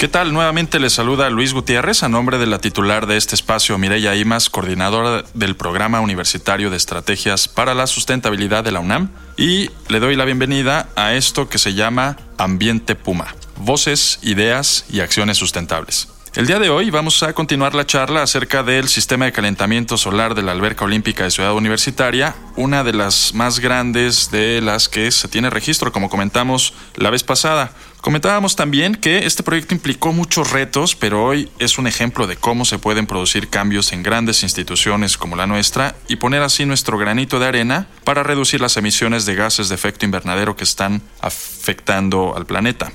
¿Qué tal? Nuevamente les saluda Luis Gutiérrez a nombre de la titular de este espacio, Mireya Imas, coordinadora del Programa Universitario de Estrategias para la Sustentabilidad de la UNAM, y le doy la bienvenida a esto que se llama Ambiente Puma, voces, ideas y acciones sustentables. El día de hoy vamos a continuar la charla acerca del sistema de calentamiento solar de la Alberca Olímpica de Ciudad Universitaria, una de las más grandes de las que se tiene registro, como comentamos la vez pasada. Comentábamos también que este proyecto implicó muchos retos, pero hoy es un ejemplo de cómo se pueden producir cambios en grandes instituciones como la nuestra y poner así nuestro granito de arena para reducir las emisiones de gases de efecto invernadero que están afectando al planeta.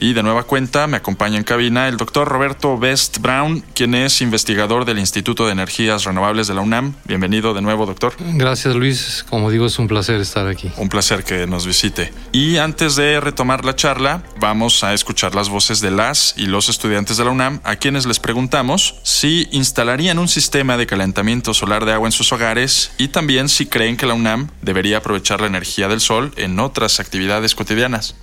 Y de nueva cuenta me acompaña en cabina el doctor Roberto Best Brown, quien es investigador del Instituto de Energías Renovables de la UNAM. Bienvenido de nuevo, doctor. Gracias, Luis. Como digo, es un placer estar aquí. Un placer que nos visite. Y antes de retomar la charla, vamos a escuchar las voces de las y los estudiantes de la UNAM, a quienes les preguntamos si instalarían un sistema de calentamiento solar de agua en sus hogares y también si creen que la UNAM debería aprovechar la energía del sol en otras actividades cotidianas.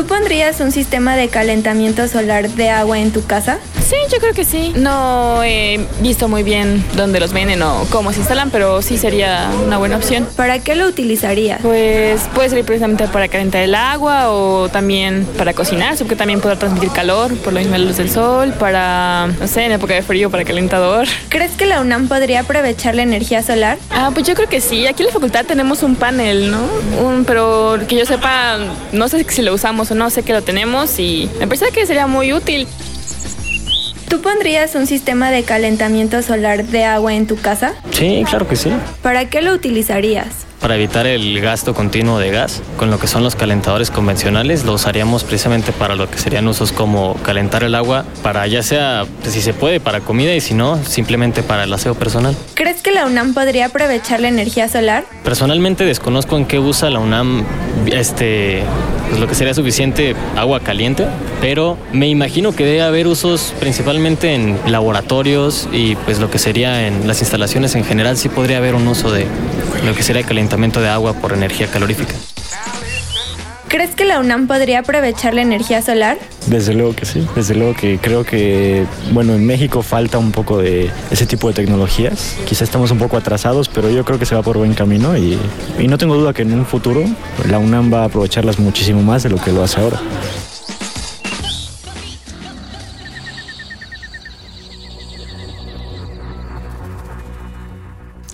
¿Tú pondrías un sistema de calentamiento solar de agua en tu casa? Sí, yo creo que sí. No he visto muy bien dónde los venden o cómo se instalan, pero sí sería una buena opción. ¿Para qué lo utilizarías? Pues puede ser precisamente para calentar el agua o también para cocinar, porque también puede transmitir calor por la misma luz del sol, para, no sé, en época de frío, para calentador. ¿Crees que la UNAM podría aprovechar la energía solar? Ah, pues yo creo que sí. Aquí en la facultad tenemos un panel, ¿no? Un, pero que yo sepa, no sé si lo usamos o no, sé que lo tenemos y me parece que sería muy útil. ¿Tú pondrías un sistema de calentamiento solar de agua en tu casa? Sí, claro que sí. ¿Para qué lo utilizarías? Para evitar el gasto continuo de gas, con lo que son los calentadores convencionales, lo usaríamos precisamente para lo que serían usos como calentar el agua, para ya sea, pues, si se puede, para comida y si no, simplemente para el aseo personal. ¿Crees que la UNAM podría aprovechar la energía solar? Personalmente desconozco en qué usa la UNAM este, pues, lo que sería suficiente agua caliente, pero me imagino que debe haber usos principalmente en laboratorios y pues lo que sería en las instalaciones en general sí podría haber un uso de lo que sería calentamiento de agua por energía calorífica. ¿Crees que la UNAM podría aprovechar la energía solar? Desde luego que sí, desde luego que creo que, bueno, en México falta un poco de ese tipo de tecnologías. Quizá estamos un poco atrasados, pero yo creo que se va por buen camino y, y no tengo duda que en un futuro la UNAM va a aprovecharlas muchísimo más de lo que lo hace ahora.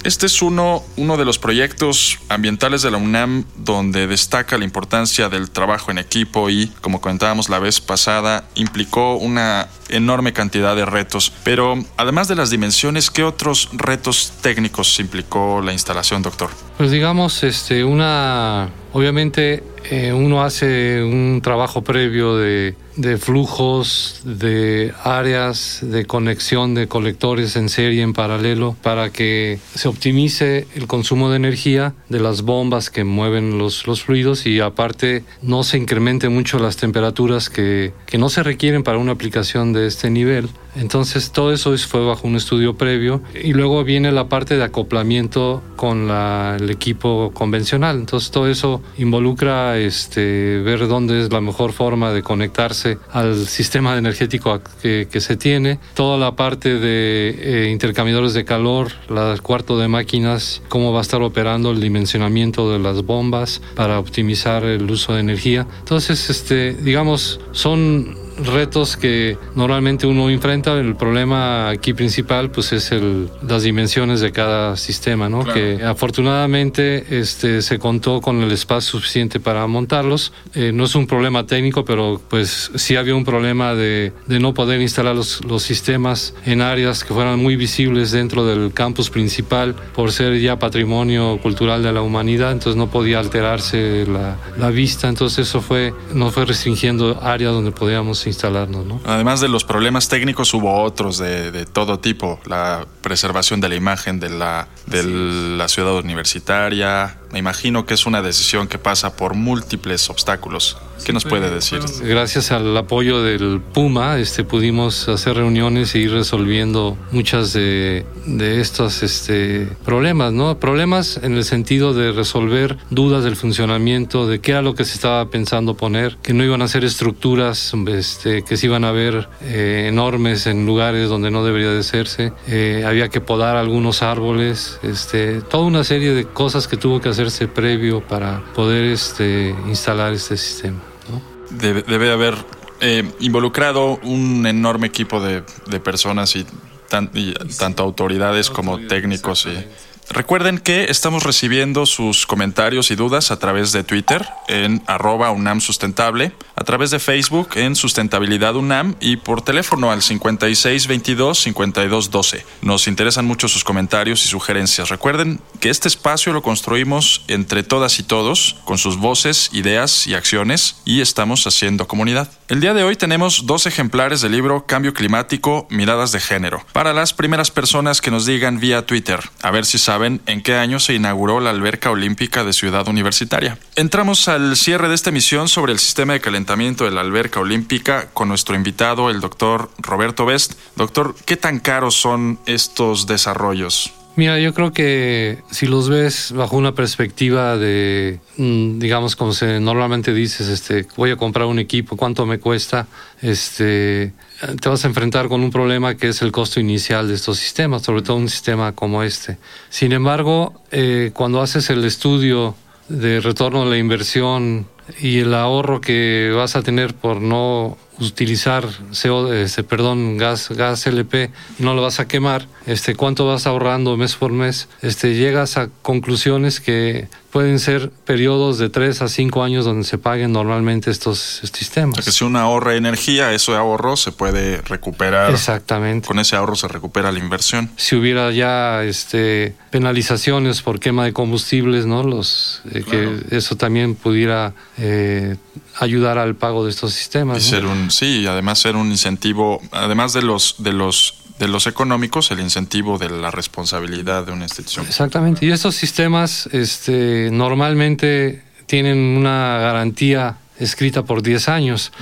Este es uno, uno de los proyectos ambientales de la UNAM donde destaca la importancia del trabajo en equipo y, como comentábamos la vez pasada, implicó una enorme cantidad de retos. Pero además de las dimensiones, ¿qué otros retos técnicos implicó la instalación, doctor? Pues digamos, este, una, obviamente eh, uno hace un trabajo previo de, de, flujos, de áreas de conexión de colectores en serie, en paralelo, para que se optimice el consumo de energía de las bombas que mueven los, los fluidos y aparte no se incremente mucho las temperaturas que, que no se requieren para una aplicación de este nivel. Entonces todo eso fue bajo un estudio previo y luego viene la parte de acoplamiento con el equipo convencional. Entonces todo eso involucra este, ver dónde es la mejor forma de conectarse al sistema energético que, que se tiene. Toda la parte de eh, intercambiadores de calor, el cuarto de máquinas, cómo va a estar operando el dimensionamiento de las bombas para optimizar el uso de energía. Entonces, este, digamos, son retos que normalmente uno enfrenta. El problema aquí principal pues es el, las dimensiones de cada sistema, ¿no? Que afortunadamente este, se contó con el espacio suficiente para montarlos. Eh, no es un problema técnico, pero pues sí había un problema de, de no poder instalar los, los sistemas en áreas que fueran muy visibles dentro del campus principal por ser ya patrimonio cultural de la humanidad, entonces no podía alterarse la, la vista, entonces eso fue, nos fue restringiendo áreas donde podíamos instalarnos. ¿no? Además de los problemas técnicos, hubo otros de, de todo tipo, la preservación de la imagen de la, de la ciudad universitaria, me imagino que es una decisión que pasa por múltiples obstáculos. ¿Qué nos puede decir? Gracias al apoyo del Puma, este, pudimos hacer reuniones e ir resolviendo muchas de, de estos este, problemas, ¿no? Problemas en el sentido de resolver dudas del funcionamiento, de qué era lo que se estaba pensando poner, que no iban a ser estructuras este, que se iban a ver eh, enormes en lugares donde no debería de serse. Eh, había que podar algunos árboles, este, toda una serie de cosas que tuvo que hacerse previo para poder este, instalar este sistema. ¿no? Debe, debe haber eh, involucrado un enorme equipo de, de personas y, tan, y tanto autoridades como técnicos. Y, Recuerden que estamos recibiendo sus comentarios y dudas a través de Twitter en arroba UNAM Sustentable, a través de Facebook en Sustentabilidad UNAM y por teléfono al 5622-5212. Nos interesan mucho sus comentarios y sugerencias. Recuerden que este espacio lo construimos entre todas y todos, con sus voces, ideas y acciones, y estamos haciendo comunidad. El día de hoy tenemos dos ejemplares del libro Cambio Climático, Miradas de Género, para las primeras personas que nos digan vía Twitter, a ver si saben en qué año se inauguró la alberca olímpica de Ciudad Universitaria. Entramos al cierre de esta emisión sobre el sistema de calentamiento de la alberca olímpica con nuestro invitado, el doctor Roberto Best. Doctor, ¿qué tan caros son estos desarrollos? Mira, yo creo que si los ves bajo una perspectiva de, mm, digamos, como se normalmente dices, este, voy a comprar un equipo, ¿cuánto me cuesta? Este, te vas a enfrentar con un problema que es el costo inicial de estos sistemas, sobre todo un sistema como este. Sin embargo, eh, cuando haces el estudio de retorno a la inversión y el ahorro que vas a tener por no utilizar CO, este, perdón, gas, gas LP no lo vas a quemar, este, cuánto vas ahorrando mes por mes, este, llegas a conclusiones que pueden ser periodos de 3 a 5 años donde se paguen normalmente estos sistemas. O sea, que si uno ahorra energía, ese ahorro se puede recuperar. Exactamente. Con ese ahorro se recupera la inversión. Si hubiera ya este, penalizaciones por quema de combustibles, ¿no? Los, eh, Claro. que eso también pudiera eh, ayudar al pago de estos sistemas. Y ¿no? ser un, sí, y además ser un incentivo, además de los, de los, de los económicos, el incentivo de la responsabilidad de una institución. Exactamente. Y estos sistemas este, normalmente tienen una garantía escrita por 10 años.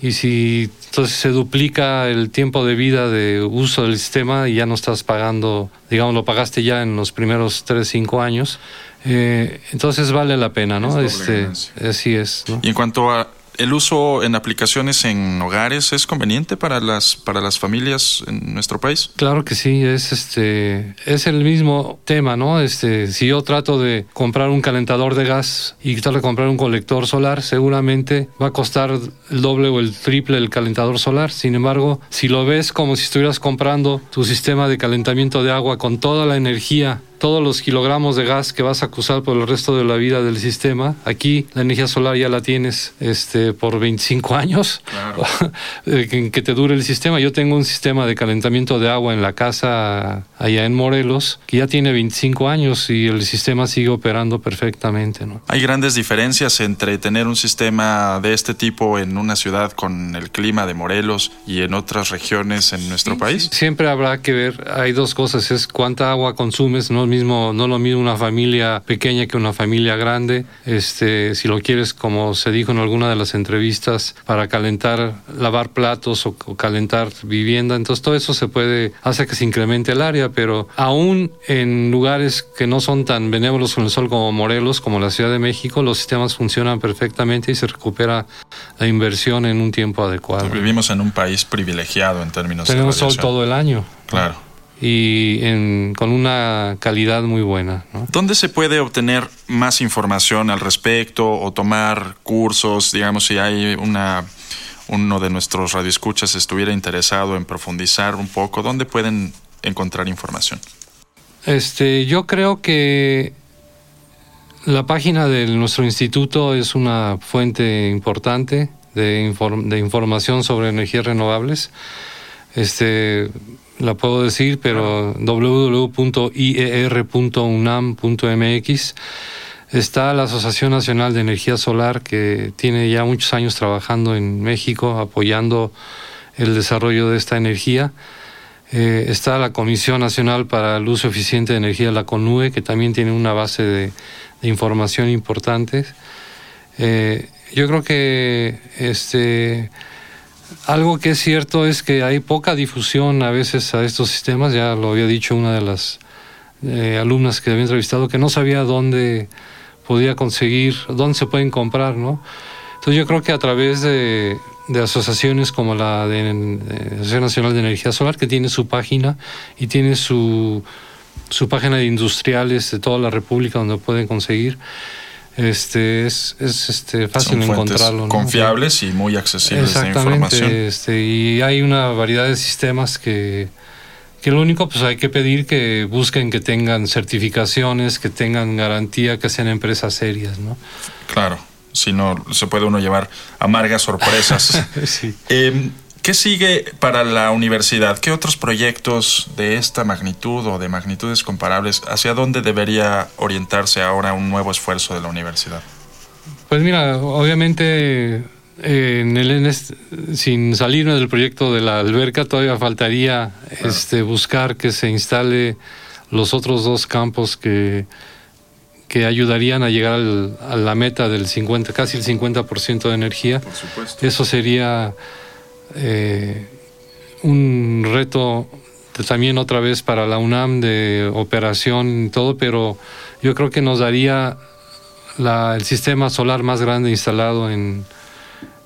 Y si entonces se duplica el tiempo de vida de uso del sistema y ya no estás pagando, digamos, lo pagaste ya en los primeros 3, 5 años, eh, entonces vale la pena, ¿no? Este, así es. ¿no? Y en cuanto a el uso en aplicaciones en hogares, ¿es conveniente para las, para las familias en nuestro país? Claro que sí, es este es el mismo tema, ¿no? Este, si yo trato de comprar un calentador de gas y trato de comprar un colector solar, seguramente va a costar el doble o el triple el calentador solar. Sin embargo, si lo ves como si estuvieras comprando tu sistema de calentamiento de agua con toda la energía todos los kilogramos de gas que vas a acusar por el resto de la vida del sistema. Aquí la energía solar ya la tienes este, por 25 años, eh, que, te dure el sistema. Yo tengo un sistema de calentamiento de agua en la casa allá en Morelos que ya tiene 25 años y el sistema sigue operando perfectamente. ¿no? ¿Hay grandes diferencias entre tener un sistema de este tipo en una ciudad con el clima de Morelos y en otras regiones en nuestro país? Siempre habrá que ver, hay dos cosas, es cuánta agua consumes, no, mismo, no lo mismo una familia pequeña que una familia grande. Este, si lo quieres, como se dijo en alguna de las entrevistas, para calentar, lavar platos o, o calentar vivienda, entonces todo eso se puede, hace que se incremente el área, pero aún en lugares que no son tan benévolos con el sol como Morelos, como la Ciudad de México, los sistemas funcionan perfectamente y se recupera la inversión en un tiempo adecuado. Vivimos en un país privilegiado en términos Tenemos de sol todo el año Claro. Y en- con una calidad muy buena. ¿no? ¿Dónde se puede obtener más información al respecto o tomar cursos? Digamos, si hay una, uno de nuestros radioescuchas estuviera interesado en profundizar un poco, ¿dónde pueden encontrar información? Este, yo creo que la página de nuestro instituto es una fuente importante de, de información sobre energías renovables. Este, la puedo decir, pero www.ier.unam.mx está la Asociación Nacional de Energía Solar que tiene ya muchos años trabajando en México apoyando el desarrollo de esta energía. Eh, está la Comisión Nacional para el Uso Eficiente de Energía, la CONUE, que también tiene una base de, información importante. Eh, yo creo que este algo que es cierto es que hay poca difusión a veces a estos sistemas, ya lo había dicho una de las eh, alumnas que había entrevistado, que no sabía dónde podía conseguir, dónde se pueden comprar, ¿no? Entonces yo creo que a través de, asociaciones como la de, Asociación Nacional de Energía Solar, que tiene su página y tiene su, su página de industriales de toda la República donde pueden conseguir, este es, es este, fácil encontrarlo. Confiables y muy accesibles de información. Este, y hay una variedad de sistemas que, que lo único pues hay que pedir que busquen que tengan certificaciones, que tengan garantía, que sean empresas serias, ¿no? Claro, si no se puede uno llevar amargas sorpresas. sí. Em, ¿Qué sigue para la universidad? ¿Qué otros proyectos de esta magnitud o de magnitudes comparables, hacia dónde debería orientarse ahora un nuevo esfuerzo de la universidad? Pues mira, obviamente eh, en el, sin salirme del proyecto de la alberca todavía faltaría este, buscar que se instale los otros dos campos que, que ayudarían a llegar a la meta del 50, casi el 50% de energía. Por supuesto. Eso sería eh, un reto también otra vez para la UNAM de operación y todo, pero yo creo que nos daría la, el sistema solar más grande instalado en,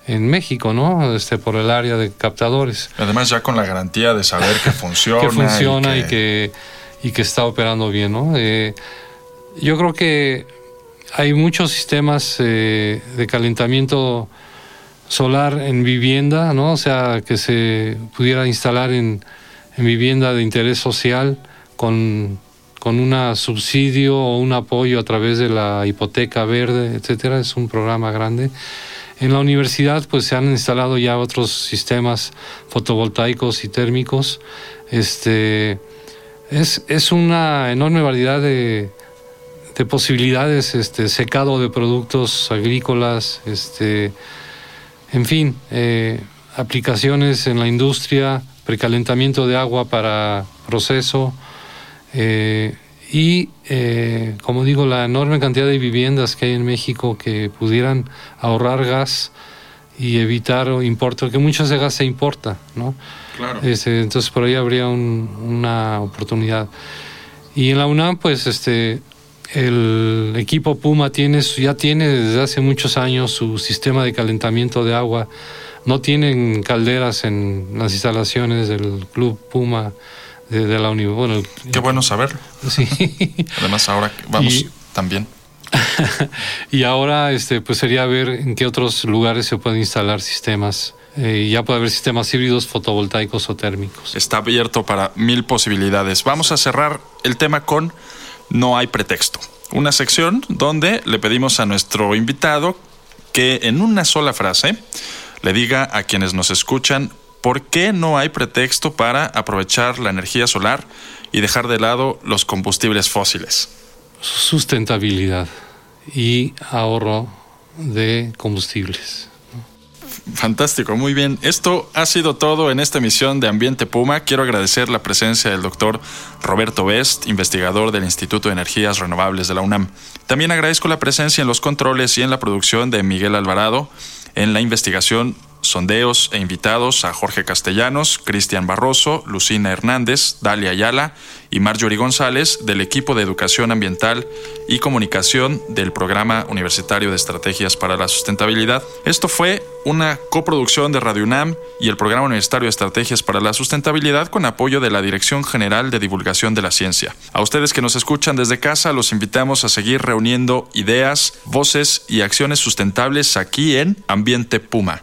en México, ¿no? Este, por el área de captadores. Además ya con la garantía de saber que funciona. que funciona y que, y que, está operando bien, ¿no? Eh, yo creo que hay muchos sistemas eh, de calentamiento solar en vivienda, ¿no? O sea, que se pudiera instalar en, vivienda de interés social con, con un subsidio o un apoyo a través de la hipoteca verde, etcétera. Es un programa grande. En la universidad, pues se han instalado ya otros sistemas fotovoltaicos y térmicos. Este, es, es una enorme variedad de, de posibilidades, este, secado de productos agrícolas, este, en fin, eh, aplicaciones en la industria, precalentamiento de agua para proceso eh, y, eh, como digo, la enorme cantidad de viviendas que hay en México que pudieran ahorrar gas y evitar o importar, que mucho de gas se importa, ¿no? Claro. Este, entonces por ahí habría una oportunidad. Y en la UNAM, pues, este, el equipo Puma tiene, ya tiene desde hace muchos años su sistema de calentamiento de agua. No tienen calderas en las instalaciones del Club Puma de, la universidad. Qué bueno saber. Sí. Además, ahora vamos también. y ahora, este, pues sería ver en qué otros lugares se pueden instalar sistemas. Eh, ya puede haber sistemas híbridos fotovoltaicos o térmicos. Está abierto para mil posibilidades. Vamos a cerrar el tema con no hay pretexto. Una sección donde le pedimos a nuestro invitado que en una sola frase le diga a quienes nos escuchan por qué no hay pretexto para aprovechar la energía solar y dejar de lado los combustibles fósiles. Sustentabilidad y ahorro de combustibles. Fantástico, muy bien. Esto ha sido todo en esta emisión de Ambiente Puma. Quiero agradecer la presencia del doctor Roberto Best, investigador del Instituto de Energías Renovables de la UNAM. También agradezco la presencia en los controles y en la producción de Miguel Alvarado, en la investigación sondeos e invitados a Jorge Castellanos, Cristian Barroso, Lucina Hernández, Dalia Ayala y Marjorie González del equipo de Educación Ambiental y Comunicación del Programa Universitario de Estrategias para la Sustentabilidad. Esto fue una coproducción de Radio UNAM y el Programa Universitario de Estrategias para la Sustentabilidad con apoyo de la Dirección General de Divulgación de la Ciencia. A ustedes que nos escuchan desde casa, los invitamos a seguir reuniendo ideas, voces y acciones sustentables aquí en Ambiente Puma.